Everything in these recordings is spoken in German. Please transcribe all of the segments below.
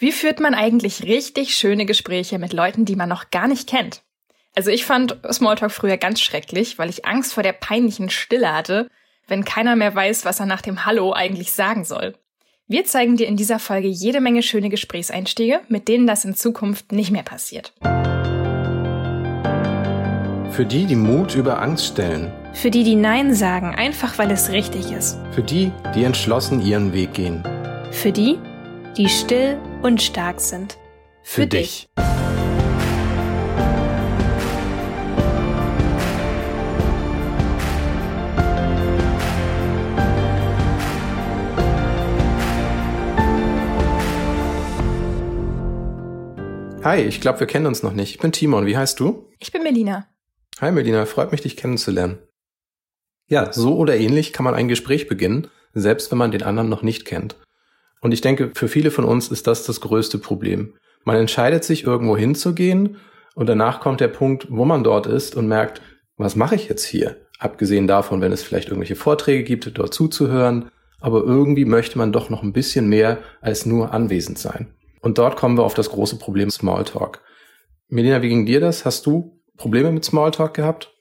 Wie führt man eigentlich richtig schöne Gespräche mit Leuten, die man noch gar nicht kennt? Also ich fand Smalltalk früher ganz schrecklich, weil ich Angst vor der peinlichen Stille hatte, wenn keiner mehr weiß, was er nach dem Hallo eigentlich sagen soll. Wir zeigen dir in dieser Folge jede Menge schöne Gesprächseinstiege, mit denen das in Zukunft nicht mehr passiert. Für die, die Mut über Angst stellen. Für die, die Nein sagen, einfach weil es richtig ist. Für die, die entschlossen ihren Weg gehen. Für die, die still und stark sind. Für, Für dich. Hi, ich glaube, wir kennen uns noch nicht. Ich bin Timon. Wie heißt du? Ich bin Melina. Hi Melina, freut mich, dich kennenzulernen. Ja, so oder ähnlich kann man ein Gespräch beginnen, selbst wenn man den anderen noch nicht kennt. Und ich denke, für viele von uns ist das das größte Problem. Man entscheidet sich, irgendwo hinzugehen und danach kommt der Punkt, wo man dort ist und merkt, was mache ich jetzt hier? Abgesehen davon, wenn es vielleicht irgendwelche Vorträge gibt, dort zuzuhören, aber irgendwie möchte man doch noch ein bisschen mehr als nur anwesend sein. Und dort kommen wir auf das große Problem Smalltalk. Melina, wie ging dir das? Hast du Probleme mit Smalltalk gehabt?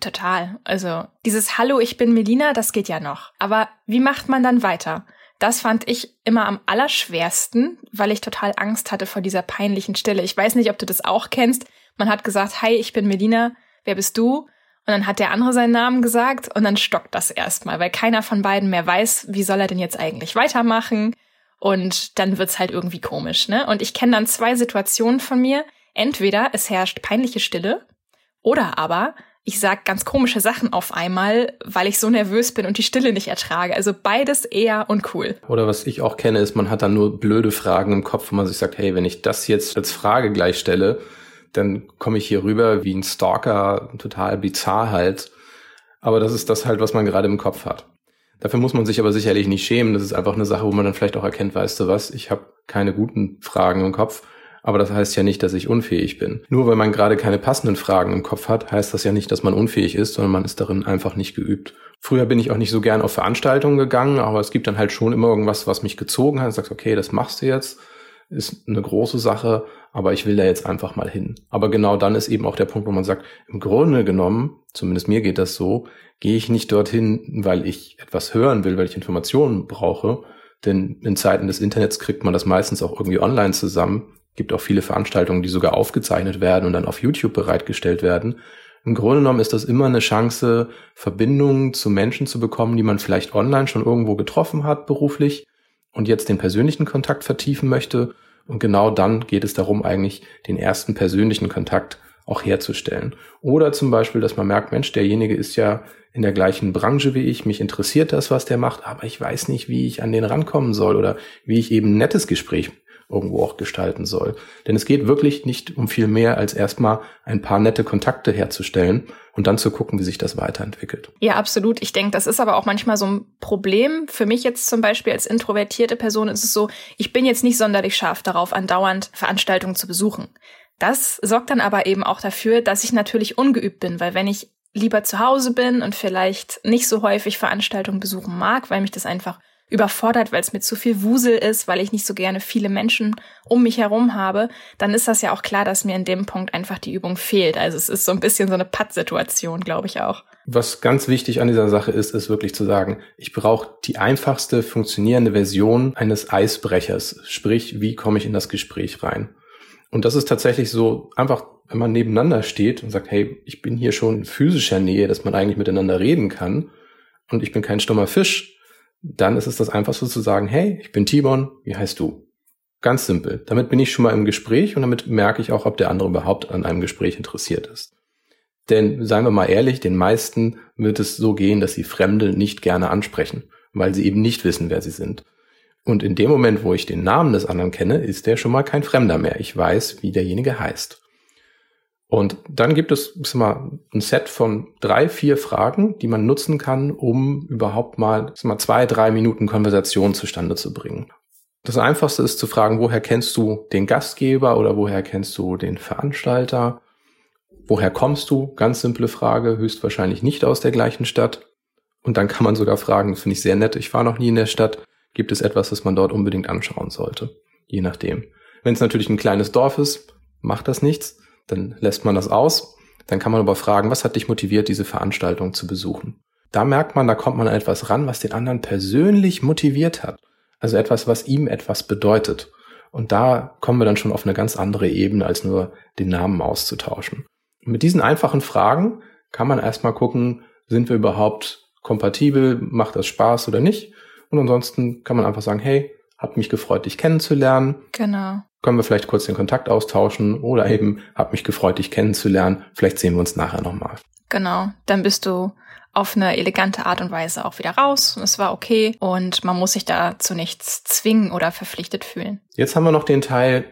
Total. Also dieses Hallo, ich bin Melina, das geht ja noch. Aber wie macht man dann weiter? Das fand ich immer am allerschwersten, weil ich total Angst hatte vor dieser peinlichen Stille. Ich weiß nicht, ob du das auch kennst. Man hat gesagt, hi, ich bin Melina, wer bist du? Und dann hat der andere seinen Namen gesagt und dann stockt das erstmal, weil keiner von beiden mehr weiß, wie soll er denn jetzt eigentlich weitermachen? Und dann wird's halt irgendwie komisch, ne? Und ich kenne dann zwei Situationen von mir. Entweder es herrscht peinliche Stille oder aber ich sag ganz komische Sachen auf einmal, weil ich so nervös bin und die Stille nicht ertrage. Also beides eher uncool. Oder was ich auch kenne, ist, man hat dann nur blöde Fragen im Kopf, wo man sich sagt, hey, wenn ich das jetzt als Frage gleich stelle, dann komme ich hier rüber wie ein Stalker, total bizarr halt. Aber das ist das halt, was man gerade im Kopf hat. Dafür muss man sich aber sicherlich nicht schämen. Das ist einfach eine Sache, wo man dann vielleicht auch erkennt, weißt du was, ich habe keine guten Fragen im Kopf aber das heißt ja nicht, dass ich unfähig bin. Nur weil man gerade keine passenden Fragen im Kopf hat, heißt das ja nicht, dass man unfähig ist, sondern man ist darin einfach nicht geübt. Früher bin ich auch nicht so gern auf Veranstaltungen gegangen, aber es gibt dann halt schon immer irgendwas, was mich gezogen hat. Du sagst, okay, das machst du jetzt, ist eine große Sache, aber ich will da jetzt einfach mal hin. Aber genau dann ist eben auch der Punkt, wo man sagt, im Grunde genommen, zumindest mir geht das so, gehe ich nicht dorthin, weil ich etwas hören will, weil ich Informationen brauche, denn in Zeiten des Internets kriegt man das meistens auch irgendwie online zusammen gibt auch viele Veranstaltungen, die sogar aufgezeichnet werden und dann auf YouTube bereitgestellt werden. Im Grunde genommen ist das immer eine Chance, Verbindungen zu Menschen zu bekommen, die man vielleicht online schon irgendwo getroffen hat beruflich und jetzt den persönlichen Kontakt vertiefen möchte. Und genau dann geht es darum, eigentlich den ersten persönlichen Kontakt auch herzustellen. Oder zum Beispiel, dass man merkt, Mensch, derjenige ist ja in der gleichen Branche wie ich, mich interessiert das, was der macht, aber ich weiß nicht, wie ich an den rankommen soll oder wie ich eben ein nettes Gespräch irgendwo auch gestalten soll. Denn es geht wirklich nicht um viel mehr, als erstmal ein paar nette Kontakte herzustellen und dann zu gucken, wie sich das weiterentwickelt. Ja, absolut. Ich denke, das ist aber auch manchmal so ein Problem. Für mich jetzt zum Beispiel als introvertierte Person ist es so, ich bin jetzt nicht sonderlich scharf darauf, andauernd Veranstaltungen zu besuchen. Das sorgt dann aber eben auch dafür, dass ich natürlich ungeübt bin, weil wenn ich lieber zu Hause bin und vielleicht nicht so häufig Veranstaltungen besuchen mag, weil mich das einfach überfordert, weil es mir zu viel Wusel ist, weil ich nicht so gerne viele Menschen um mich herum habe, dann ist das ja auch klar, dass mir in dem Punkt einfach die Übung fehlt. Also es ist so ein bisschen so eine Pattsituation, glaube ich auch. Was ganz wichtig an dieser Sache ist, ist wirklich zu sagen, ich brauche die einfachste funktionierende Version eines Eisbrechers. Sprich, wie komme ich in das Gespräch rein? Und das ist tatsächlich so einfach, wenn man nebeneinander steht und sagt, hey, ich bin hier schon in physischer Nähe, dass man eigentlich miteinander reden kann und ich bin kein stummer Fisch, dann ist es das einfachste zu sagen, hey, ich bin Timon, wie heißt du? Ganz simpel. Damit bin ich schon mal im Gespräch und damit merke ich auch, ob der andere überhaupt an einem Gespräch interessiert ist. Denn, seien wir mal ehrlich, den meisten wird es so gehen, dass sie Fremde nicht gerne ansprechen, weil sie eben nicht wissen, wer sie sind. Und in dem Moment, wo ich den Namen des anderen kenne, ist der schon mal kein Fremder mehr. Ich weiß, wie derjenige heißt. Und dann gibt es sag mal, ein Set von drei, vier Fragen, die man nutzen kann, um überhaupt mal, sag mal zwei, drei Minuten Konversation zustande zu bringen. Das Einfachste ist zu fragen, woher kennst du den Gastgeber oder woher kennst du den Veranstalter? Woher kommst du? Ganz simple Frage, höchstwahrscheinlich nicht aus der gleichen Stadt. Und dann kann man sogar fragen, das finde ich sehr nett, ich war noch nie in der Stadt, gibt es etwas, das man dort unbedingt anschauen sollte? je nachdem. Wenn es natürlich ein kleines Dorf ist, macht das nichts, dann lässt man das aus. Dann kann man aber fragen, was hat dich motiviert, diese Veranstaltung zu besuchen? Da merkt man, da kommt man an etwas ran, was den anderen persönlich motiviert hat. Also etwas, was ihm etwas bedeutet. Und da kommen wir dann schon auf eine ganz andere Ebene, als nur den Namen auszutauschen. Und mit diesen einfachen Fragen kann man erstmal gucken, sind wir überhaupt kompatibel, macht das Spaß oder nicht? Und ansonsten kann man einfach sagen, hey, hat mich gefreut, dich kennenzulernen. Genau. Können wir vielleicht kurz den Kontakt austauschen oder eben, hat mich gefreut, dich kennenzulernen. Vielleicht sehen wir uns nachher nochmal. Genau. Dann bist du auf eine elegante Art und Weise auch wieder raus. Es war okay und man muss sich da zu nichts zwingen oder verpflichtet fühlen. Jetzt haben wir noch den Teil,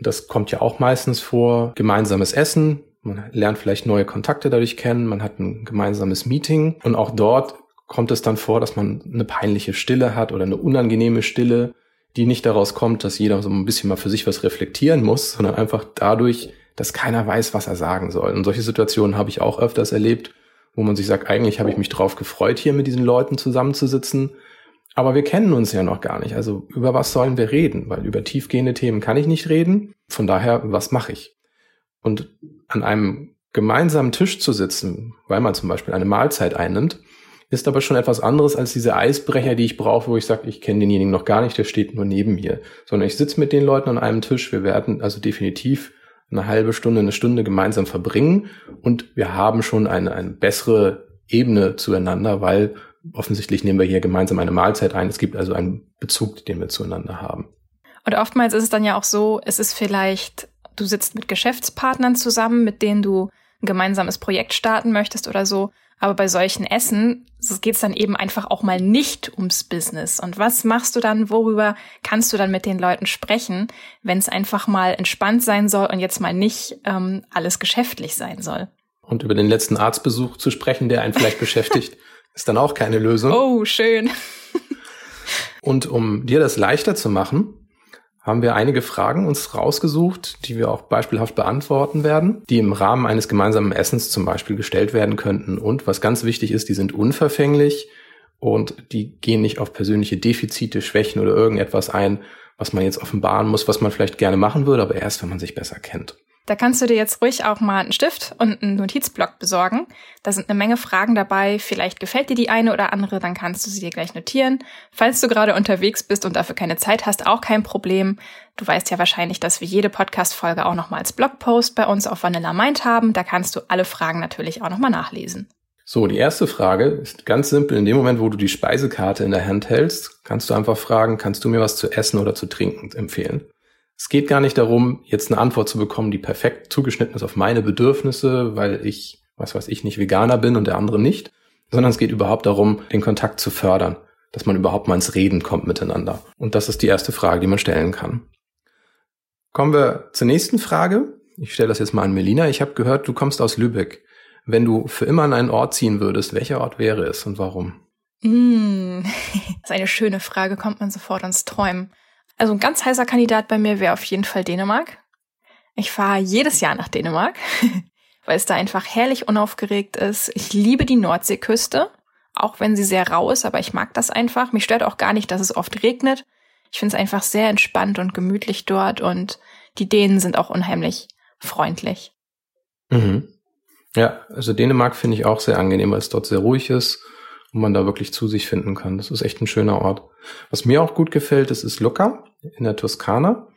das kommt ja auch meistens vor, gemeinsames Essen. Man lernt vielleicht neue Kontakte dadurch kennen, man hat ein gemeinsames Meeting und auch dort kommt es dann vor, dass man eine peinliche Stille hat oder eine unangenehme Stille, die nicht daraus kommt, dass jeder so ein bisschen mal für sich was reflektieren muss, sondern einfach dadurch, dass keiner weiß, was er sagen soll. Und solche Situationen habe ich auch öfters erlebt, wo man sich sagt, eigentlich habe ich mich drauf gefreut, hier mit diesen Leuten zusammenzusitzen. Aber wir kennen uns ja noch gar nicht. Also über was sollen wir reden? Weil über tiefgehende Themen kann ich nicht reden. Von daher, was mache ich? Und an einem gemeinsamen Tisch zu sitzen, weil man zum Beispiel eine Mahlzeit einnimmt, ist aber schon etwas anderes als diese Eisbrecher, die ich brauche, wo ich sage, ich kenne denjenigen noch gar nicht, der steht nur neben mir. Sondern ich sitze mit den Leuten an einem Tisch. Wir werden also definitiv eine halbe Stunde, eine Stunde gemeinsam verbringen und wir haben schon eine, eine bessere Ebene zueinander, weil offensichtlich nehmen wir hier gemeinsam eine Mahlzeit ein. Es gibt also einen Bezug, den wir zueinander haben. Und oftmals ist es dann ja auch so, es ist vielleicht, du sitzt mit Geschäftspartnern zusammen, mit denen du ein gemeinsames Projekt starten möchtest oder so. Aber bei solchen Essen geht es dann eben einfach auch mal nicht ums Business. Und was machst du dann? Worüber kannst du dann mit den Leuten sprechen, wenn es einfach mal entspannt sein soll und jetzt mal nicht ähm, alles geschäftlich sein soll? Und über den letzten Arztbesuch zu sprechen, der einen vielleicht beschäftigt, ist dann auch keine Lösung. Oh, schön. und um dir das leichter zu machen, haben wir einige Fragen uns rausgesucht, die wir auch beispielhaft beantworten werden, die im Rahmen eines gemeinsamen Essens zum Beispiel gestellt werden könnten. Und was ganz wichtig ist, die sind unverfänglich und die gehen nicht auf persönliche Defizite, Schwächen oder irgendetwas ein, was man jetzt offenbaren muss, was man vielleicht gerne machen würde, aber erst, wenn man sich besser kennt. Da kannst du dir jetzt ruhig auch mal einen Stift und einen Notizblock besorgen. Da sind eine Menge Fragen dabei. Vielleicht gefällt dir die eine oder andere, dann kannst du sie dir gleich notieren. Falls du gerade unterwegs bist und dafür keine Zeit hast, auch kein Problem. Du weißt ja wahrscheinlich, dass wir jede Podcast-Folge auch nochmal als Blogpost bei uns auf Vanilla Mind haben. Da kannst du alle Fragen natürlich auch nochmal nachlesen. So, die erste Frage ist ganz simpel. In dem Moment, wo du die Speisekarte in der Hand hältst, kannst du einfach fragen, kannst du mir was zu essen oder zu trinken empfehlen? Es geht gar nicht darum, jetzt eine Antwort zu bekommen, die perfekt zugeschnitten ist auf meine Bedürfnisse, weil ich, was weiß ich, nicht Veganer bin und der andere nicht, sondern es geht überhaupt darum, den Kontakt zu fördern, dass man überhaupt mal ins Reden kommt miteinander. Und das ist die erste Frage, die man stellen kann. Kommen wir zur nächsten Frage. Ich stelle das jetzt mal an Melina. Ich habe gehört, du kommst aus Lübeck. Wenn du für immer an einen Ort ziehen würdest, welcher Ort wäre es und warum? Mm, das ist eine schöne Frage, kommt man sofort ans Träumen. Also ein ganz heißer Kandidat bei mir wäre auf jeden Fall Dänemark. Ich fahre jedes Jahr nach Dänemark, weil es da einfach herrlich unaufgeregt ist. Ich liebe die Nordseeküste, auch wenn sie sehr rau ist, aber ich mag das einfach. Mich stört auch gar nicht, dass es oft regnet. Ich finde es einfach sehr entspannt und gemütlich dort und die Dänen sind auch unheimlich freundlich. Mhm. Ja, also Dänemark finde ich auch sehr angenehm, weil es dort sehr ruhig ist und man da wirklich zu sich finden kann. Das ist echt ein schöner Ort. Was mir auch gut gefällt, das ist Lucca in der Toskana,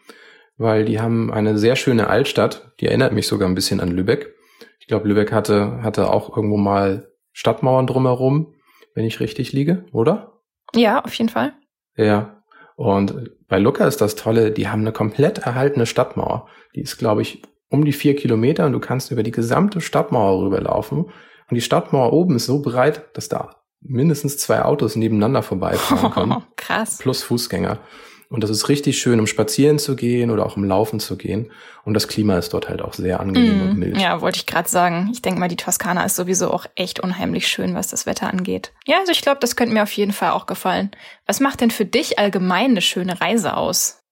weil die haben eine sehr schöne Altstadt. Die erinnert mich sogar ein bisschen an Lübeck. Ich glaube, Lübeck hatte, hatte auch irgendwo mal Stadtmauern drumherum, wenn ich richtig liege, oder? Ja, auf jeden Fall. Ja. Und bei Lucca ist das Tolle, die haben eine komplett erhaltene Stadtmauer. Die ist, glaube ich, um die vier Kilometer und du kannst über die gesamte Stadtmauer rüberlaufen. Und die Stadtmauer oben ist so breit, dass da mindestens zwei Autos nebeneinander vorbeifahren können. Oh, krass. Plus Fußgänger. Und das ist richtig schön, um spazieren zu gehen oder auch um Laufen zu gehen. Und das Klima ist dort halt auch sehr angenehm mm, und mild. Ja, wollte ich gerade sagen. Ich denke mal, die Toskana ist sowieso auch echt unheimlich schön, was das Wetter angeht. Ja, also ich glaube, das könnte mir auf jeden Fall auch gefallen. Was macht denn für dich allgemein eine schöne Reise aus?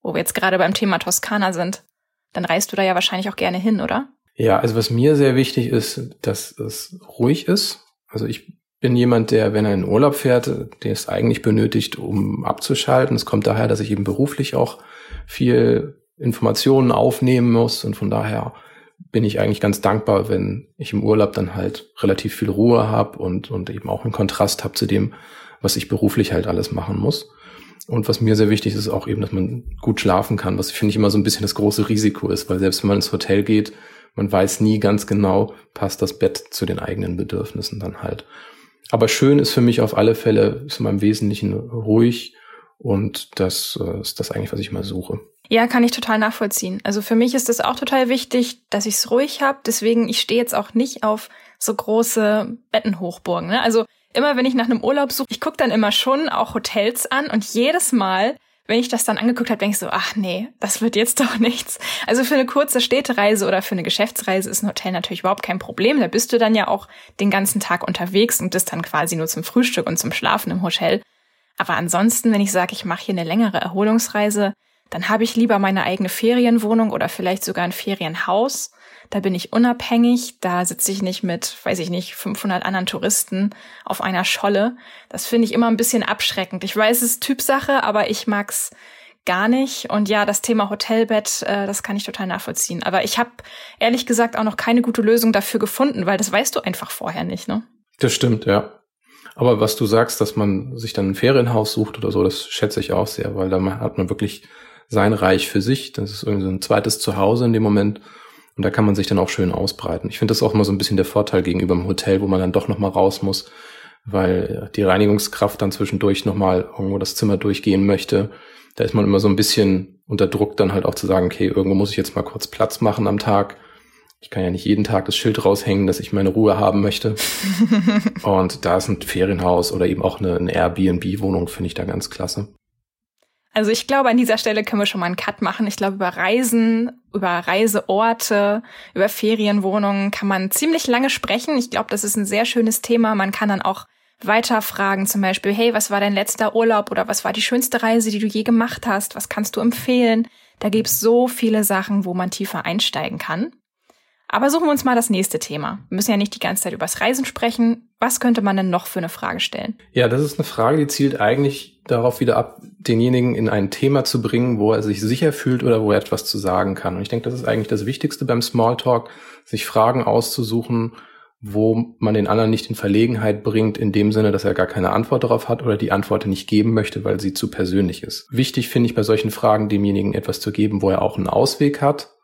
Wo wir jetzt gerade beim Thema Toskana sind. Dann reist du da ja wahrscheinlich auch gerne hin, oder? Ja, also was mir sehr wichtig ist, dass es ruhig ist. Also ich bin jemand, der, wenn er in Urlaub fährt, der es eigentlich benötigt, um abzuschalten. Es kommt daher, dass ich eben beruflich auch viel Informationen aufnehmen muss und von daher bin ich eigentlich ganz dankbar, wenn ich im Urlaub dann halt relativ viel Ruhe habe und, und eben auch einen Kontrast habe zu dem, was ich beruflich halt alles machen muss. Und was mir sehr wichtig ist, ist auch eben, dass man gut schlafen kann, was finde ich immer so ein bisschen das große Risiko ist, weil selbst wenn man ins Hotel geht, man weiß nie ganz genau, passt das Bett zu den eigenen Bedürfnissen dann halt. Aber schön ist für mich auf alle Fälle, ist immer im Wesentlichen ruhig und das äh, ist das eigentlich, was ich mal suche. Ja, kann ich total nachvollziehen. Also für mich ist es auch total wichtig, dass ich es ruhig habe. Deswegen, ich stehe jetzt auch nicht auf so große Bettenhochburgen. Ne? Also immer, wenn ich nach einem Urlaub suche, ich gucke dann immer schon auch Hotels an und jedes Mal, wenn ich das dann angeguckt habe, denke ich so, ach nee, das wird jetzt doch nichts. Also für eine kurze Städtereise oder für eine Geschäftsreise ist ein Hotel natürlich überhaupt kein Problem. Da bist du dann ja auch den ganzen Tag unterwegs und bist dann quasi nur zum Frühstück und zum Schlafen im Hotel. Aber ansonsten, wenn ich sage, ich mache hier eine längere Erholungsreise, dann habe ich lieber meine eigene Ferienwohnung oder vielleicht sogar ein Ferienhaus. Da bin ich unabhängig, da sitze ich nicht mit, weiß ich nicht, 500 anderen Touristen auf einer Scholle. Das finde ich immer ein bisschen abschreckend. Ich weiß, es ist Typsache, aber ich mag's gar nicht. Und ja, das Thema Hotelbett, äh, das kann ich total nachvollziehen. Aber ich habe ehrlich gesagt auch noch keine gute Lösung dafür gefunden, weil das weißt du einfach vorher nicht, ne? Das stimmt, ja. Aber was du sagst, dass man sich dann ein Ferienhaus sucht oder so, das schätze ich auch sehr, weil da hat man wirklich sein Reich für sich. Das ist irgendwie so ein zweites Zuhause in dem Moment. Und da kann man sich dann auch schön ausbreiten. Ich finde das auch immer so ein bisschen der Vorteil gegenüber dem Hotel, wo man dann doch nochmal raus muss, weil die Reinigungskraft dann zwischendurch nochmal irgendwo das Zimmer durchgehen möchte. Da ist man immer so ein bisschen unter Druck, dann halt auch zu sagen, okay, irgendwo muss ich jetzt mal kurz Platz machen am Tag. Ich kann ja nicht jeden Tag das Schild raushängen, dass ich meine Ruhe haben möchte. und da ist ein Ferienhaus oder eben auch eine, eine Airbnb-Wohnung, finde ich da ganz klasse. Also ich glaube, an dieser Stelle können wir schon mal einen Cut machen. Ich glaube, über Reisen, über Reiseorte, über Ferienwohnungen kann man ziemlich lange sprechen. Ich glaube, das ist ein sehr schönes Thema. Man kann dann auch weiter fragen, zum Beispiel, hey, was war dein letzter Urlaub oder was war die schönste Reise, die du je gemacht hast? Was kannst du empfehlen? Da gibt's so viele Sachen, wo man tiefer einsteigen kann. Aber suchen wir uns mal das nächste Thema. Wir müssen ja nicht die ganze Zeit übers Reisen sprechen. Was könnte man denn noch für eine Frage stellen? Ja, das ist eine Frage, die zielt eigentlich darauf wieder ab, denjenigen in ein Thema zu bringen, wo er sich sicher fühlt oder wo er etwas zu sagen kann. Und ich denke, das ist eigentlich das Wichtigste beim Smalltalk, sich Fragen auszusuchen, wo man den anderen nicht in Verlegenheit bringt, in dem Sinne, dass er gar keine Antwort darauf hat oder die Antwort nicht geben möchte, weil sie zu persönlich ist. Wichtig finde ich bei solchen Fragen, demjenigen etwas zu geben, wo er auch einen Ausweg hat,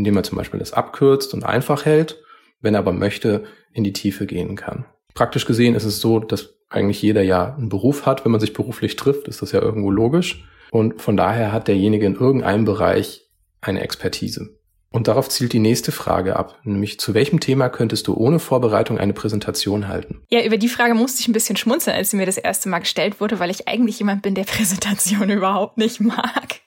indem er zum Beispiel das abkürzt und einfach hält, wenn er aber möchte, in die Tiefe gehen kann. Praktisch gesehen ist es so, dass eigentlich jeder ja einen Beruf hat. Wenn man sich beruflich trifft, ist das ja irgendwo logisch. Und von daher hat derjenige in irgendeinem Bereich eine Expertise. Und darauf zielt die nächste Frage ab, nämlich zu welchem Thema könntest du ohne Vorbereitung eine Präsentation halten? Ja, über die Frage musste ich ein bisschen schmunzeln, als sie mir das erste Mal gestellt wurde, weil ich eigentlich jemand bin, der Präsentation überhaupt nicht mag.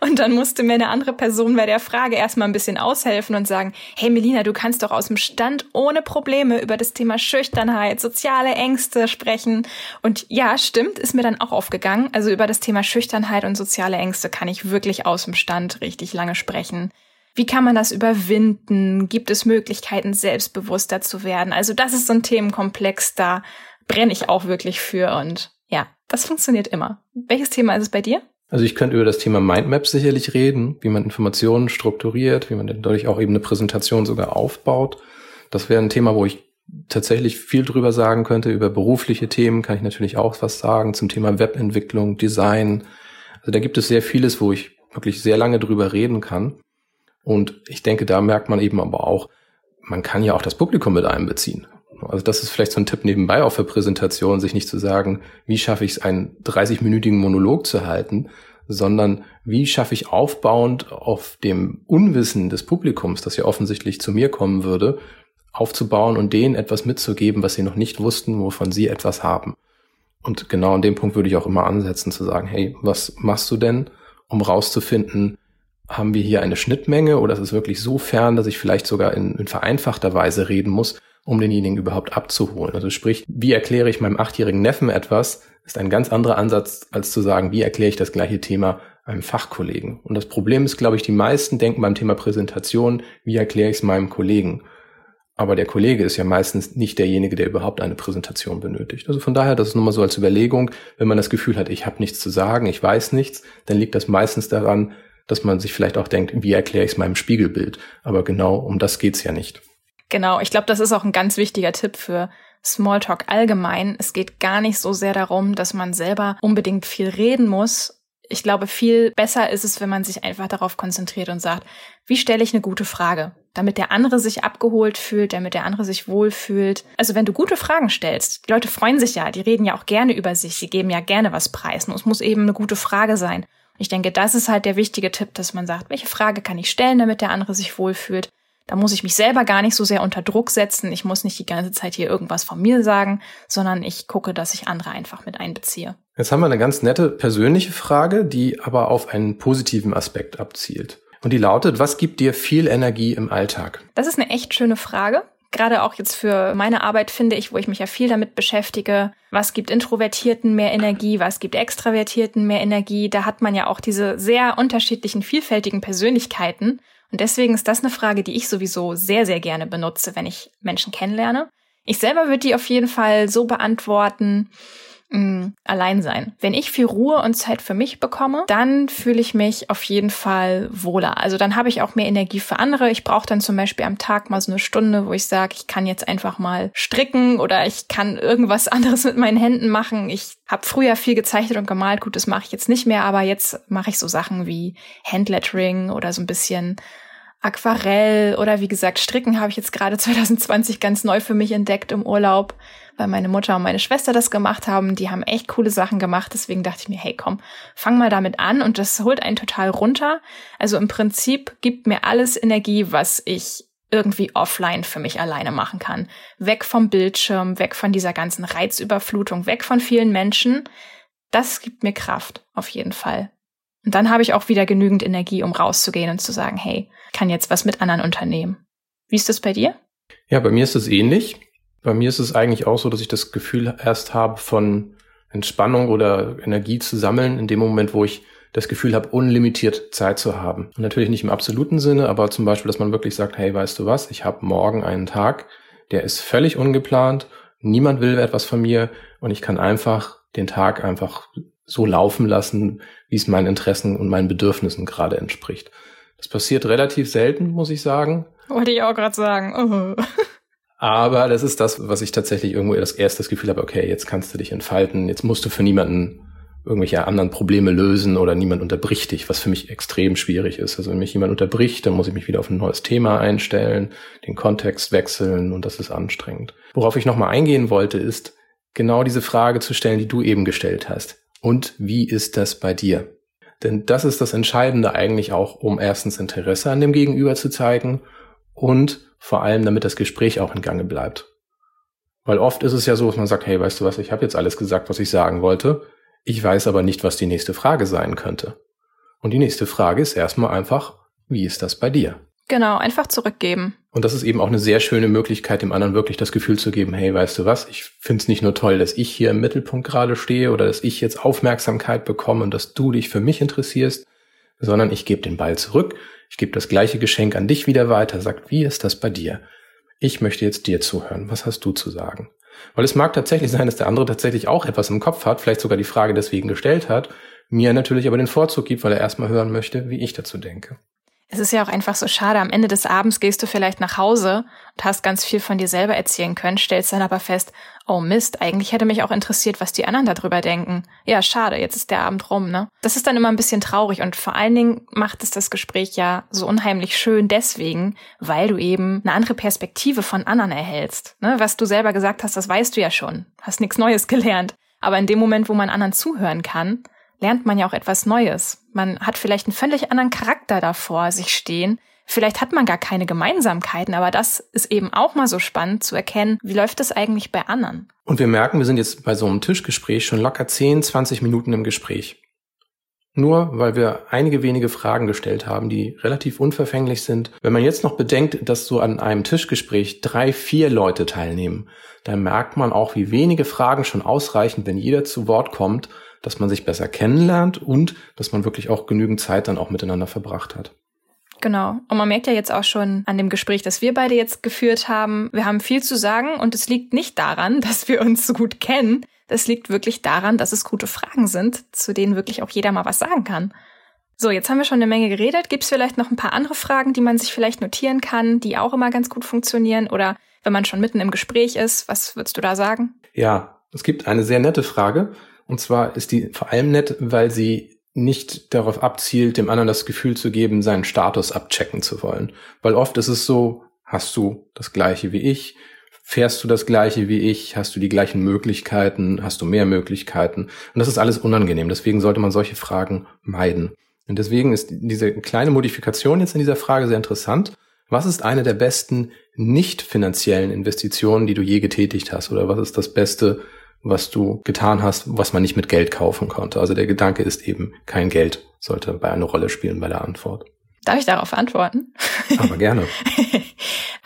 Und dann musste mir eine andere Person bei der Frage erstmal ein bisschen aushelfen und sagen, hey Melina, du kannst doch aus dem Stand ohne Probleme über das Thema Schüchternheit, soziale Ängste sprechen. Und ja, stimmt, ist mir dann auch aufgegangen. Also über das Thema Schüchternheit und soziale Ängste kann ich wirklich aus dem Stand richtig lange sprechen. Wie kann man das überwinden? Gibt es Möglichkeiten, selbstbewusster zu werden? Also das ist so ein Themenkomplex, da brenne ich auch wirklich für und ja, das funktioniert immer. Welches Thema ist es bei dir? Also ich könnte über das Thema Mindmaps sicherlich reden, wie man Informationen strukturiert, wie man dadurch auch eben eine Präsentation sogar aufbaut. Das wäre ein Thema, wo ich tatsächlich viel drüber sagen könnte. Über berufliche Themen kann ich natürlich auch was sagen, zum Thema Webentwicklung, Design. Also da gibt es sehr vieles, wo ich wirklich sehr lange drüber reden kann. Und ich denke, da merkt man eben aber auch, man kann ja auch das Publikum mit einbeziehen. Also das ist vielleicht so ein Tipp nebenbei auch für Präsentationen, sich nicht zu sagen, wie schaffe ich es, einen 30-minütigen Monolog zu halten, sondern wie schaffe ich aufbauend auf dem Unwissen des Publikums, das ja offensichtlich zu mir kommen würde, aufzubauen und denen etwas mitzugeben, was sie noch nicht wussten, wovon sie etwas haben. Und genau an dem Punkt würde ich auch immer ansetzen, zu sagen, hey, was machst du denn, um rauszufinden, haben wir hier eine Schnittmenge oder ist es wirklich so fern, dass ich vielleicht sogar in, in vereinfachter Weise reden muss, um denjenigen überhaupt abzuholen. Also sprich, wie erkläre ich meinem achtjährigen Neffen etwas, ist ein ganz anderer Ansatz, als zu sagen, wie erkläre ich das gleiche Thema einem Fachkollegen. Und das Problem ist, glaube ich, die meisten denken beim Thema Präsentation, wie erkläre ich es meinem Kollegen. Aber der Kollege ist ja meistens nicht derjenige, der überhaupt eine Präsentation benötigt. Also von daher, das ist nur mal so als Überlegung, wenn man das Gefühl hat, ich habe nichts zu sagen, ich weiß nichts, dann liegt das meistens daran, dass man sich vielleicht auch denkt, wie erkläre ich es meinem Spiegelbild? Aber genau um das geht's ja nicht. Genau, ich glaube, das ist auch ein ganz wichtiger Tipp für Smalltalk allgemein. Es geht gar nicht so sehr darum, dass man selber unbedingt viel reden muss. Ich glaube, viel besser ist es, wenn man sich einfach darauf konzentriert und sagt, wie stelle ich eine gute Frage, damit der andere sich abgeholt fühlt, damit der andere sich wohlfühlt. Also wenn du gute Fragen stellst, die Leute freuen sich ja, die reden ja auch gerne über sich, sie geben ja gerne was preis. Und es muss eben eine gute Frage sein. Ich denke, das ist halt der wichtige Tipp, dass man sagt, welche Frage kann ich stellen, damit der andere sich wohlfühlt. Da muss ich mich selber gar nicht so sehr unter Druck setzen. Ich muss nicht die ganze Zeit hier irgendwas von mir sagen, sondern ich gucke, dass ich andere einfach mit einbeziehe. Jetzt haben wir eine ganz nette persönliche Frage, die aber auf einen positiven Aspekt abzielt. Und die lautet, was gibt dir viel Energie im Alltag? Das ist eine echt schöne Frage. Gerade auch jetzt für meine Arbeit finde ich, wo ich mich ja viel damit beschäftige, was gibt Introvertierten mehr Energie, was gibt Extravertierten mehr Energie. Da hat man ja auch diese sehr unterschiedlichen, vielfältigen Persönlichkeiten. Und deswegen ist das eine Frage, die ich sowieso sehr, sehr gerne benutze, wenn ich Menschen kennenlerne. Ich selber würde die auf jeden Fall so beantworten, mh, mm, allein sein. Wenn ich viel Ruhe und Zeit für mich bekomme, dann fühle ich mich auf jeden Fall wohler. Also dann habe ich auch mehr Energie für andere. Ich brauche dann zum Beispiel am Tag mal so eine Stunde, wo ich sage, ich kann jetzt einfach mal stricken oder ich kann irgendwas anderes mit meinen Händen machen. Ich habe früher viel gezeichnet und gemalt. Gut, das mache ich jetzt nicht mehr, aber jetzt mache ich so Sachen wie Handlettering oder so ein bisschen Aquarell oder wie gesagt, Stricken habe ich jetzt gerade 2020 ganz neu für mich entdeckt im Urlaub, weil meine Mutter und meine Schwester das gemacht haben. Die haben echt coole Sachen gemacht. Deswegen dachte ich mir, hey komm, fang mal damit an und das holt einen total runter. Also im Prinzip gibt mir alles Energie, was ich irgendwie offline für mich alleine machen kann. Weg vom Bildschirm, weg von dieser ganzen Reizüberflutung, weg von vielen Menschen. Das gibt mir Kraft, auf jeden Fall. Und dann habe ich auch wieder genügend Energie, um rauszugehen und zu sagen, hey, kann jetzt was mit anderen unternehmen. Wie ist das bei dir? Ja, bei mir ist es ähnlich. Bei mir ist es eigentlich auch so, dass ich das Gefühl erst habe von Entspannung oder Energie zu sammeln, in dem Moment, wo ich das Gefühl habe, unlimitiert Zeit zu haben. Und natürlich nicht im absoluten Sinne, aber zum Beispiel, dass man wirklich sagt, hey, weißt du was, ich habe morgen einen Tag, der ist völlig ungeplant, niemand will etwas von mir und ich kann einfach den Tag einfach so laufen lassen, wie es meinen Interessen und meinen Bedürfnissen gerade entspricht. Das passiert relativ selten, muss ich sagen. Wollte ich auch gerade sagen. Oh. Aber das ist das, was ich tatsächlich irgendwo das erste Gefühl habe, okay, jetzt kannst du dich entfalten, jetzt musst du für niemanden irgendwelche anderen Probleme lösen oder niemand unterbricht dich, was für mich extrem schwierig ist. Also wenn mich jemand unterbricht, dann muss ich mich wieder auf ein neues Thema einstellen, den Kontext wechseln und das ist anstrengend. Worauf ich nochmal eingehen wollte, ist genau diese Frage zu stellen, die du eben gestellt hast. Und wie ist das bei dir? Denn das ist das Entscheidende eigentlich auch, um erstens Interesse an dem Gegenüber zu zeigen und vor allem, damit das Gespräch auch in Gange bleibt. Weil oft ist es ja so, dass man sagt, hey, weißt du was, ich habe jetzt alles gesagt, was ich sagen wollte. Ich weiß aber nicht, was die nächste Frage sein könnte. Und die nächste Frage ist erstmal einfach, wie ist das bei dir? Genau, einfach zurückgeben. Und das ist eben auch eine sehr schöne Möglichkeit, dem anderen wirklich das Gefühl zu geben, hey, weißt du was, ich finde es nicht nur toll, dass ich hier im Mittelpunkt gerade stehe oder dass ich jetzt Aufmerksamkeit bekomme und dass du dich für mich interessierst, sondern ich gebe den Ball zurück, ich gebe das gleiche Geschenk an dich wieder weiter, sagt, wie ist das bei dir? Ich möchte jetzt dir zuhören, was hast du zu sagen? Weil es mag tatsächlich sein, dass der andere tatsächlich auch etwas im Kopf hat, vielleicht sogar die Frage deswegen gestellt hat, mir natürlich aber den Vorzug gibt, weil er erstmal hören möchte, wie ich dazu denke es ist ja auch einfach so schade. Am Ende des Abends gehst du vielleicht nach Hause und hast ganz viel von dir selber erzählen können, stellst dann aber fest, oh Mist, eigentlich hätte mich auch interessiert, was die anderen darüber denken. Ja, schade, jetzt ist der Abend rum, ne? Das ist dann immer ein bisschen traurig und vor allen Dingen macht es das Gespräch ja so unheimlich schön deswegen, weil du eben eine andere Perspektive von anderen erhältst. Ne? Was du selber gesagt hast, das weißt du ja schon. Hast nichts Neues gelernt. Aber in dem Moment, wo man anderen zuhören kann, lernt man ja auch etwas Neues. Man hat vielleicht einen völlig anderen Charakter davor sich stehen. Vielleicht hat man gar keine Gemeinsamkeiten, aber das ist eben auch mal so spannend zu erkennen, wie läuft es eigentlich bei anderen. Und wir merken, wir sind jetzt bei so einem Tischgespräch schon locker 10, 20 Minuten im Gespräch. Nur weil wir einige wenige Fragen gestellt haben, die relativ unverfänglich sind. Wenn man jetzt noch bedenkt, dass so an einem Tischgespräch drei, vier Leute teilnehmen, dann merkt man auch, wie wenige Fragen schon ausreichen, wenn jeder zu Wort kommt dass man sich besser kennenlernt und dass man wirklich auch genügend Zeit dann auch miteinander verbracht hat. Genau. Und man merkt ja jetzt auch schon an dem Gespräch, das wir beide jetzt geführt haben, wir haben viel zu sagen und es liegt nicht daran, dass wir uns so gut kennen. Das liegt wirklich daran, dass es gute Fragen sind, zu denen wirklich auch jeder mal was sagen kann. So, jetzt haben wir schon eine Menge geredet. Gibt es vielleicht noch ein paar andere Fragen, die man sich vielleicht notieren kann, die auch immer ganz gut funktionieren? Oder wenn man schon mitten im Gespräch ist, was würdest du da sagen? Ja, es gibt eine sehr nette Frage. Und zwar ist die vor allem nett, weil sie nicht darauf abzielt, dem anderen das Gefühl zu geben, seinen Status abchecken zu wollen. Weil oft ist es so, hast du das gleiche wie ich? Fährst du das gleiche wie ich? Hast du die gleichen Möglichkeiten? Hast du mehr Möglichkeiten? Und das ist alles unangenehm. Deswegen sollte man solche Fragen meiden. Und deswegen ist diese kleine Modifikation jetzt in dieser Frage sehr interessant. Was ist eine der besten nicht finanziellen Investitionen, die du je getätigt hast? Oder was ist das Beste, was du getan hast, was man nicht mit Geld kaufen konnte? Also der Gedanke ist eben, kein Geld sollte bei einer Rolle spielen bei der Antwort. Darf ich darauf antworten? Aber gerne.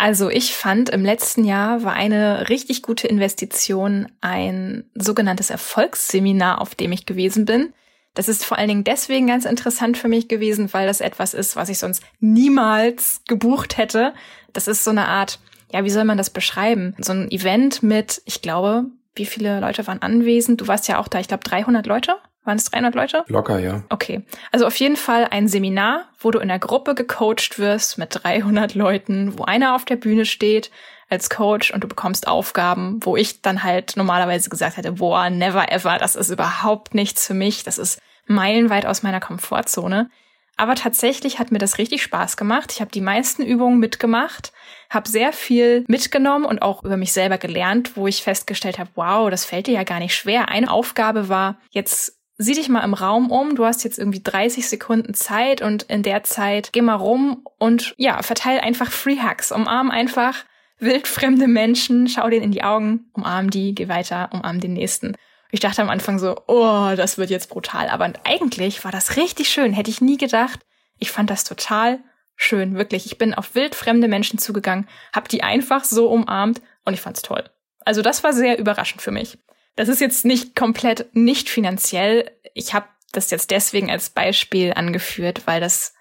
Also ich fand, im letzten Jahr war eine richtig gute Investition ein sogenanntes Erfolgsseminar, auf dem ich gewesen bin. Das ist vor allen Dingen deswegen ganz interessant für mich gewesen, weil das etwas ist, was ich sonst niemals gebucht hätte. Das ist so eine Art, ja, wie soll man das beschreiben? So ein Event mit, ich glaube, wie viele Leute waren anwesend? Du warst ja auch da, ich glaube 300 Leute. Waren es 300 Leute? Locker, ja. Okay. Also auf jeden Fall ein Seminar, wo du in der Gruppe gecoacht wirst mit 300 Leuten, wo einer auf der Bühne steht als Coach und du bekommst Aufgaben, wo ich dann halt normalerweise gesagt hätte, boah, never ever, das ist überhaupt nichts für mich, das ist meilenweit aus meiner Komfortzone. Aber tatsächlich hat mir das richtig Spaß gemacht. Ich habe die meisten Übungen mitgemacht, habe sehr viel mitgenommen und auch über mich selber gelernt, wo ich festgestellt habe, wow, das fällt dir ja gar nicht schwer. Eine Aufgabe war, jetzt sieh dich mal im Raum um, du hast jetzt irgendwie 30 Sekunden Zeit und in der Zeit geh mal rum und ja, verteil einfach Free Hugs, umarm einfach wildfremde Menschen, schau denen in die Augen, umarm die, geh weiter, umarm den nächsten. Ich dachte am Anfang so, oh, das wird jetzt brutal. Aber eigentlich war das richtig schön. Hätte ich nie gedacht. Ich fand das total schön, wirklich. Ich bin auf wildfremde Menschen zugegangen, hab die einfach so umarmt und ich fand's toll. Also das war sehr überraschend für mich. Das ist jetzt nicht komplett nicht finanziell. Ich habe das jetzt deswegen als Beispiel angeführt, weil das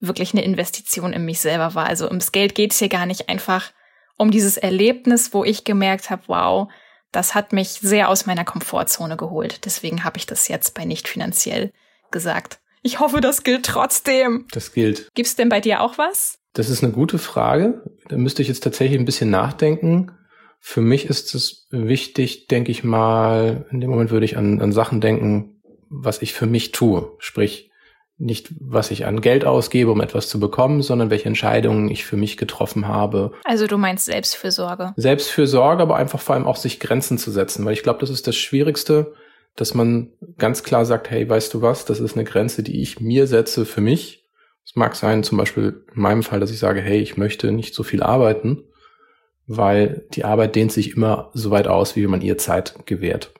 wirklich eine Investition in mich selber war. Also ums Geld geht's hier gar nicht einfach um dieses Erlebnis, wo ich gemerkt habe, wow, das hat mich sehr aus meiner Komfortzone geholt. Deswegen habe ich das jetzt bei nicht finanziell gesagt. Ich hoffe, das gilt trotzdem. Das gilt. Gibt's denn bei dir auch was? Das ist eine gute Frage. Da müsste ich jetzt tatsächlich ein bisschen nachdenken. Für mich ist es wichtig, denke ich mal, in dem Moment würde ich an, an Sachen denken, was ich für mich tue. Sprich, nicht, was ich an Geld ausgebe, um etwas zu bekommen, sondern welche Entscheidungen ich für mich getroffen habe. Also du meinst Selbstfürsorge. Selbstfürsorge, aber einfach vor allem auch sich Grenzen zu setzen, weil ich glaube, das ist das Schwierigste, dass man ganz klar sagt, hey, weißt du was, das ist eine Grenze, die ich mir setze für mich. Es mag sein, zum Beispiel in meinem Fall, dass ich sage, hey, ich möchte nicht so viel arbeiten, weil die Arbeit dehnt sich immer so weit aus, wie man ihr Zeit gewährt.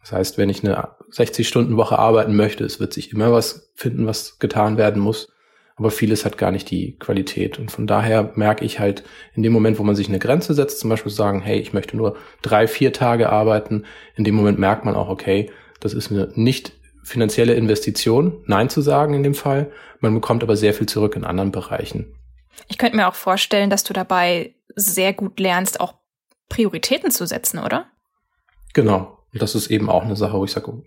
Das heißt, wenn ich eine 60-Stunden-Woche arbeiten möchte, es wird sich immer was finden, was getan werden muss. Aber vieles hat gar nicht die Qualität. Und von daher merke ich halt in dem Moment, wo man sich eine Grenze setzt, zum Beispiel sagen, hey, ich möchte nur drei, vier Tage arbeiten, in dem Moment merkt man auch, okay, das ist eine nicht finanzielle Investition, Nein zu sagen in dem Fall. Man bekommt aber sehr viel zurück in anderen Bereichen. Ich könnte mir auch vorstellen, dass du dabei sehr gut lernst, auch Prioritäten zu setzen, oder? Genau. Und das ist eben auch eine Sache, wo ich sage,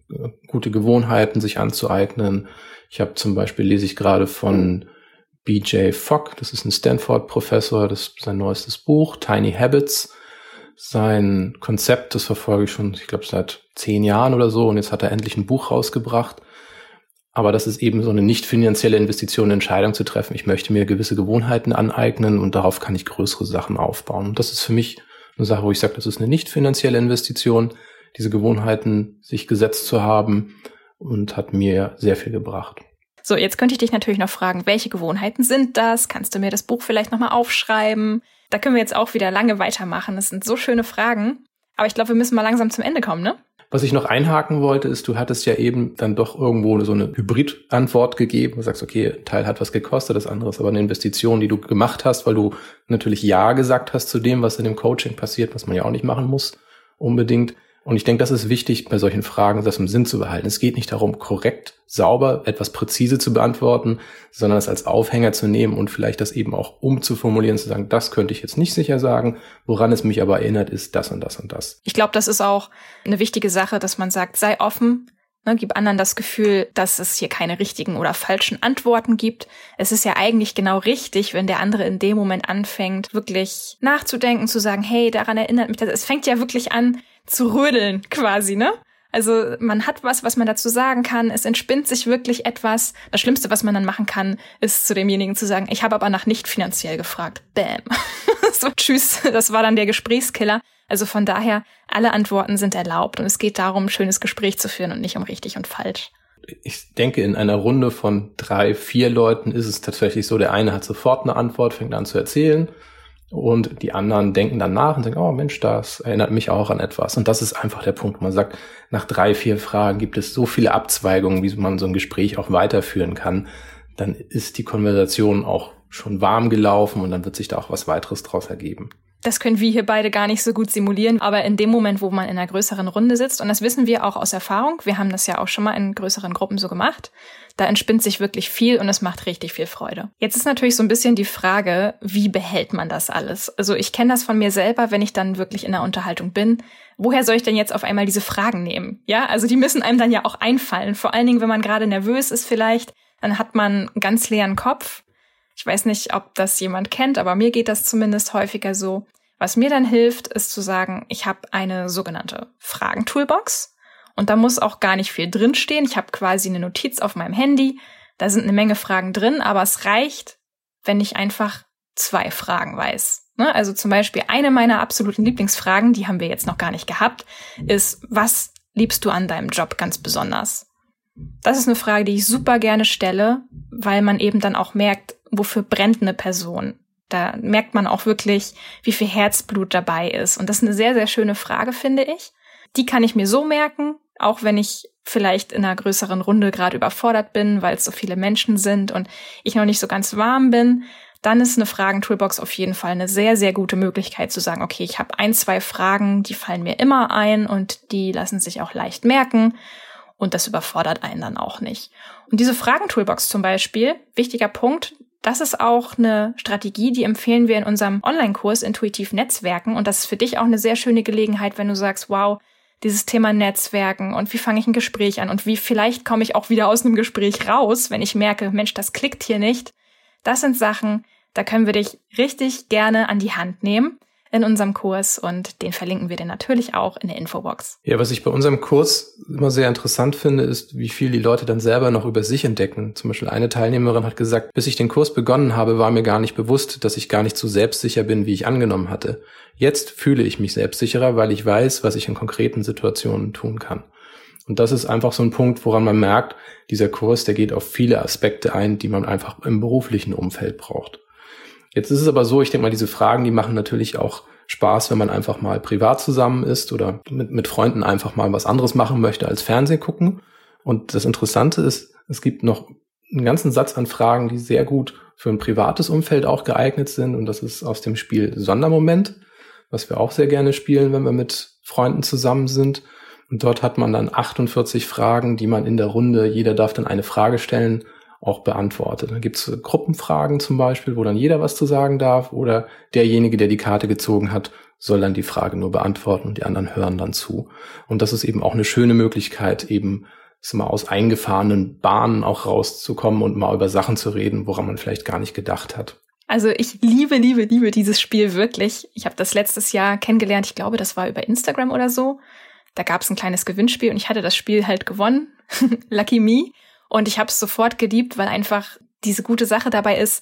gute Gewohnheiten sich anzueignen. Ich habe zum Beispiel, lese ich gerade von BJ Fogg, das ist ein Stanford-Professor, das ist sein neuestes Buch, Tiny Habits. Sein Konzept, das verfolge ich schon, ich glaube, seit zehn Jahren oder so, und jetzt hat er endlich ein Buch rausgebracht. Aber das ist eben so eine nicht finanzielle Investition, eine Entscheidung zu treffen. Ich möchte mir gewisse Gewohnheiten aneignen und darauf kann ich größere Sachen aufbauen. Und das ist für mich eine Sache, wo ich sage, das ist eine nicht finanzielle Investition diese Gewohnheiten sich gesetzt zu haben und hat mir sehr viel gebracht. So, jetzt könnte ich dich natürlich noch fragen, welche Gewohnheiten sind das? Kannst du mir das Buch vielleicht nochmal aufschreiben? Da können wir jetzt auch wieder lange weitermachen. Das sind so schöne Fragen. Aber ich glaube, wir müssen mal langsam zum Ende kommen, ne? Was ich noch einhaken wollte, ist, du hattest ja eben dann doch irgendwo so eine Hybrid-Antwort gegeben. Du sagst, okay, ein Teil hat was gekostet, das andere ist aber eine Investition, die du gemacht hast, weil du natürlich Ja gesagt hast zu dem, was in dem Coaching passiert, was man ja auch nicht machen muss, unbedingt. Und ich denke, das ist wichtig bei solchen Fragen, das im Sinn zu behalten. Es geht nicht darum, korrekt, sauber, etwas präzise zu beantworten, sondern es als Aufhänger zu nehmen und vielleicht das eben auch umzuformulieren, zu sagen, das könnte ich jetzt nicht sicher sagen, woran es mich aber erinnert, ist das und das und das. Ich glaube, das ist auch eine wichtige Sache, dass man sagt, sei offen, Ne, gib anderen das Gefühl, dass es hier keine richtigen oder falschen Antworten gibt. Es ist ja eigentlich genau richtig, wenn der andere in dem Moment anfängt, wirklich nachzudenken, zu sagen, hey, daran erinnert mich das. Es fängt ja wirklich an zu rödeln quasi, ne? Also man hat was, was man dazu sagen kann. Es entspinnt sich wirklich etwas. Das Schlimmste, was man dann machen kann, ist zu demjenigen zu sagen, ich habe aber nach nicht finanziell gefragt. Bäm. so, tschüss. Das war dann der Gesprächskiller. Also von daher, alle Antworten sind erlaubt und es geht darum, ein schönes Gespräch zu führen und nicht um richtig und falsch. Ich denke, in einer Runde von drei, vier Leuten ist es tatsächlich so, der eine hat sofort eine Antwort, fängt an zu erzählen und die anderen denken dann nach und sagen, oh Mensch, das erinnert mich auch an etwas. Und das ist einfach der Punkt. Man sagt, nach drei, vier Fragen gibt es so viele Abzweigungen, wie man so ein Gespräch auch weiterführen kann. Dann ist die Konversation auch schon warm gelaufen und dann wird sich da auch was weiteres draus ergeben. Das können wir hier beide gar nicht so gut simulieren, aber in dem Moment, wo man in einer größeren Runde sitzt, und das wissen wir auch aus Erfahrung, wir haben das ja auch schon mal in größeren Gruppen so gemacht, da entspinnt sich wirklich viel und es macht richtig viel Freude. Jetzt ist natürlich so ein bisschen die Frage, wie behält man das alles? Also ich kenne das von mir selber, wenn ich dann wirklich in der Unterhaltung bin. Woher soll ich denn jetzt auf einmal diese Fragen nehmen? Ja, also die müssen einem dann ja auch einfallen. Vor allen Dingen, wenn man gerade nervös ist vielleicht, dann hat man einen ganz leeren Kopf ich weiß nicht, ob das jemand kennt, aber mir geht das zumindest häufiger so. Was mir dann hilft, ist zu sagen, ich habe eine sogenannte Fragentoolbox und da muss auch gar nicht viel drinstehen. Ich habe quasi eine Notiz auf meinem Handy, da sind eine Menge Fragen drin, aber es reicht, wenn ich einfach zwei Fragen weiß. Ne? Also zum Beispiel eine meiner absoluten Lieblingsfragen, die haben wir jetzt noch gar nicht gehabt, ist, was liebst du an deinem Job ganz besonders? Das ist eine Frage, die ich super gerne stelle, weil man eben dann auch merkt, wofür brennt eine Person. Da merkt man auch wirklich, wie viel Herzblut dabei ist. Und das ist eine sehr, sehr schöne Frage, finde ich. Die kann ich mir so merken, auch wenn ich vielleicht in einer größeren Runde gerade überfordert bin, weil es so viele Menschen sind und ich noch nicht so ganz warm bin, dann ist eine Fragen-Toolbox auf jeden Fall eine sehr, sehr gute Möglichkeit zu sagen, okay, ich habe ein, zwei Fragen, die fallen mir immer ein und die lassen sich auch leicht merken und das überfordert einen dann auch nicht. Und diese Fragen-Toolbox zum Beispiel, wichtiger Punkt, das ist auch eine Strategie, die empfehlen wir in unserem Online-Kurs Intuitiv Netzwerken. Und das ist für dich auch eine sehr schöne Gelegenheit, wenn du sagst, wow, dieses Thema Netzwerken und wie fange ich ein Gespräch an und wie vielleicht komme ich auch wieder aus einem Gespräch raus, wenn ich merke, Mensch, das klickt hier nicht. Das sind Sachen, da können wir dich richtig gerne an die Hand nehmen in unserem Kurs und den verlinken wir dir natürlich auch in der Infobox. Ja, was ich bei unserem Kurs immer sehr interessant finde, ist, wie viel die Leute dann selber noch über sich entdecken. Zum Beispiel eine Teilnehmerin hat gesagt, bis ich den Kurs begonnen habe, war mir gar nicht bewusst, dass ich gar nicht so selbstsicher bin, wie ich angenommen hatte. Jetzt fühle ich mich selbstsicherer, weil ich weiß, was ich in konkreten Situationen tun kann. Und das ist einfach so ein Punkt, woran man merkt, dieser Kurs, der geht auf viele Aspekte ein, die man einfach im beruflichen Umfeld braucht. Jetzt ist es aber so, ich denke mal, diese Fragen, die machen natürlich auch Spaß, wenn man einfach mal privat zusammen ist oder mit, mit Freunden einfach mal was anderes machen möchte als Fernsehen gucken. Und das Interessante ist, es gibt noch einen ganzen Satz an Fragen, die sehr gut für ein privates Umfeld auch geeignet sind. Und das ist aus dem Spiel Sondermoment, was wir auch sehr gerne spielen, wenn wir mit Freunden zusammen sind. Und dort hat man dann 48 Fragen, die man in der Runde, jeder darf dann eine Frage stellen, auch beantwortet. Dann gibt's Gruppenfragen zum Beispiel, wo dann jeder was zu sagen darf oder derjenige, der die Karte gezogen hat, soll dann die Frage nur beantworten und die anderen hören dann zu. Und das ist eben auch eine schöne Möglichkeit, eben mal aus eingefahrenen Bahnen auch rauszukommen und mal über Sachen zu reden, woran man vielleicht gar nicht gedacht hat. Also ich liebe, liebe, liebe dieses Spiel wirklich. Ich habe das letztes Jahr kennengelernt. Ich glaube, das war über Instagram oder so. Da gab es ein kleines Gewinnspiel und ich hatte das Spiel halt gewonnen. Lucky me. Und ich habe es sofort geliebt, weil einfach diese gute Sache dabei ist,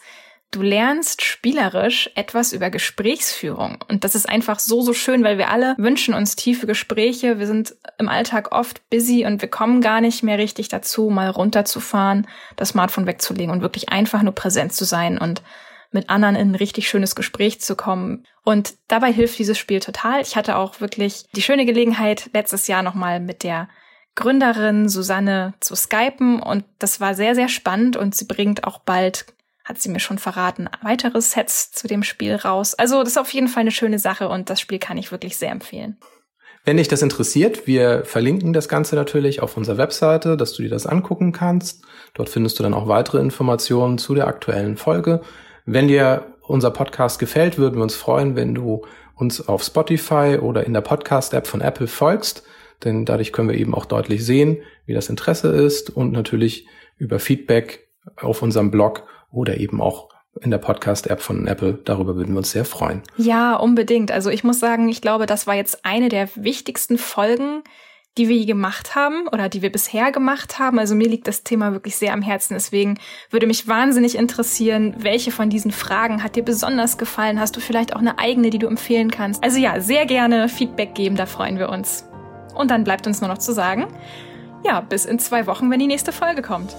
du lernst spielerisch etwas über Gesprächsführung. Und das ist einfach so, so schön, weil wir alle wünschen uns tiefe Gespräche. Wir sind im Alltag oft busy und wir kommen gar nicht mehr richtig dazu, mal runterzufahren, das Smartphone wegzulegen und wirklich einfach nur präsent zu sein und mit anderen in ein richtig schönes Gespräch zu kommen. Und dabei hilft dieses Spiel total. Ich hatte auch wirklich die schöne Gelegenheit, letztes Jahr nochmal mit der Gründerin Susanne zu skypen und das war sehr, sehr spannend und sie bringt auch bald, hat sie mir schon verraten, weitere Sets zu dem Spiel raus. Also das ist auf jeden Fall eine schöne Sache und das Spiel kann ich wirklich sehr empfehlen. Wenn dich das interessiert, wir verlinken das Ganze natürlich auf unserer Webseite, dass du dir das angucken kannst. Dort findest du dann auch weitere Informationen zu der aktuellen Folge. Wenn dir unser Podcast gefällt, würden wir uns freuen, wenn du uns auf Spotify oder in der Podcast-App von Apple folgst denn dadurch können wir eben auch deutlich sehen, wie das Interesse ist und natürlich über Feedback auf unserem Blog oder eben auch in der Podcast-App von Apple. Darüber würden wir uns sehr freuen. Ja, unbedingt. Also ich muss sagen, ich glaube, das war jetzt eine der wichtigsten Folgen, die wir gemacht haben oder die wir bisher gemacht haben. Also mir liegt das Thema wirklich sehr am Herzen. Deswegen würde mich wahnsinnig interessieren, welche von diesen Fragen hat dir besonders gefallen? Hast du vielleicht auch eine eigene, die du empfehlen kannst? Also ja, sehr gerne Feedback geben, da freuen wir uns. Und dann bleibt uns nur noch zu sagen, ja, bis in zwei Wochen, wenn die nächste Folge kommt.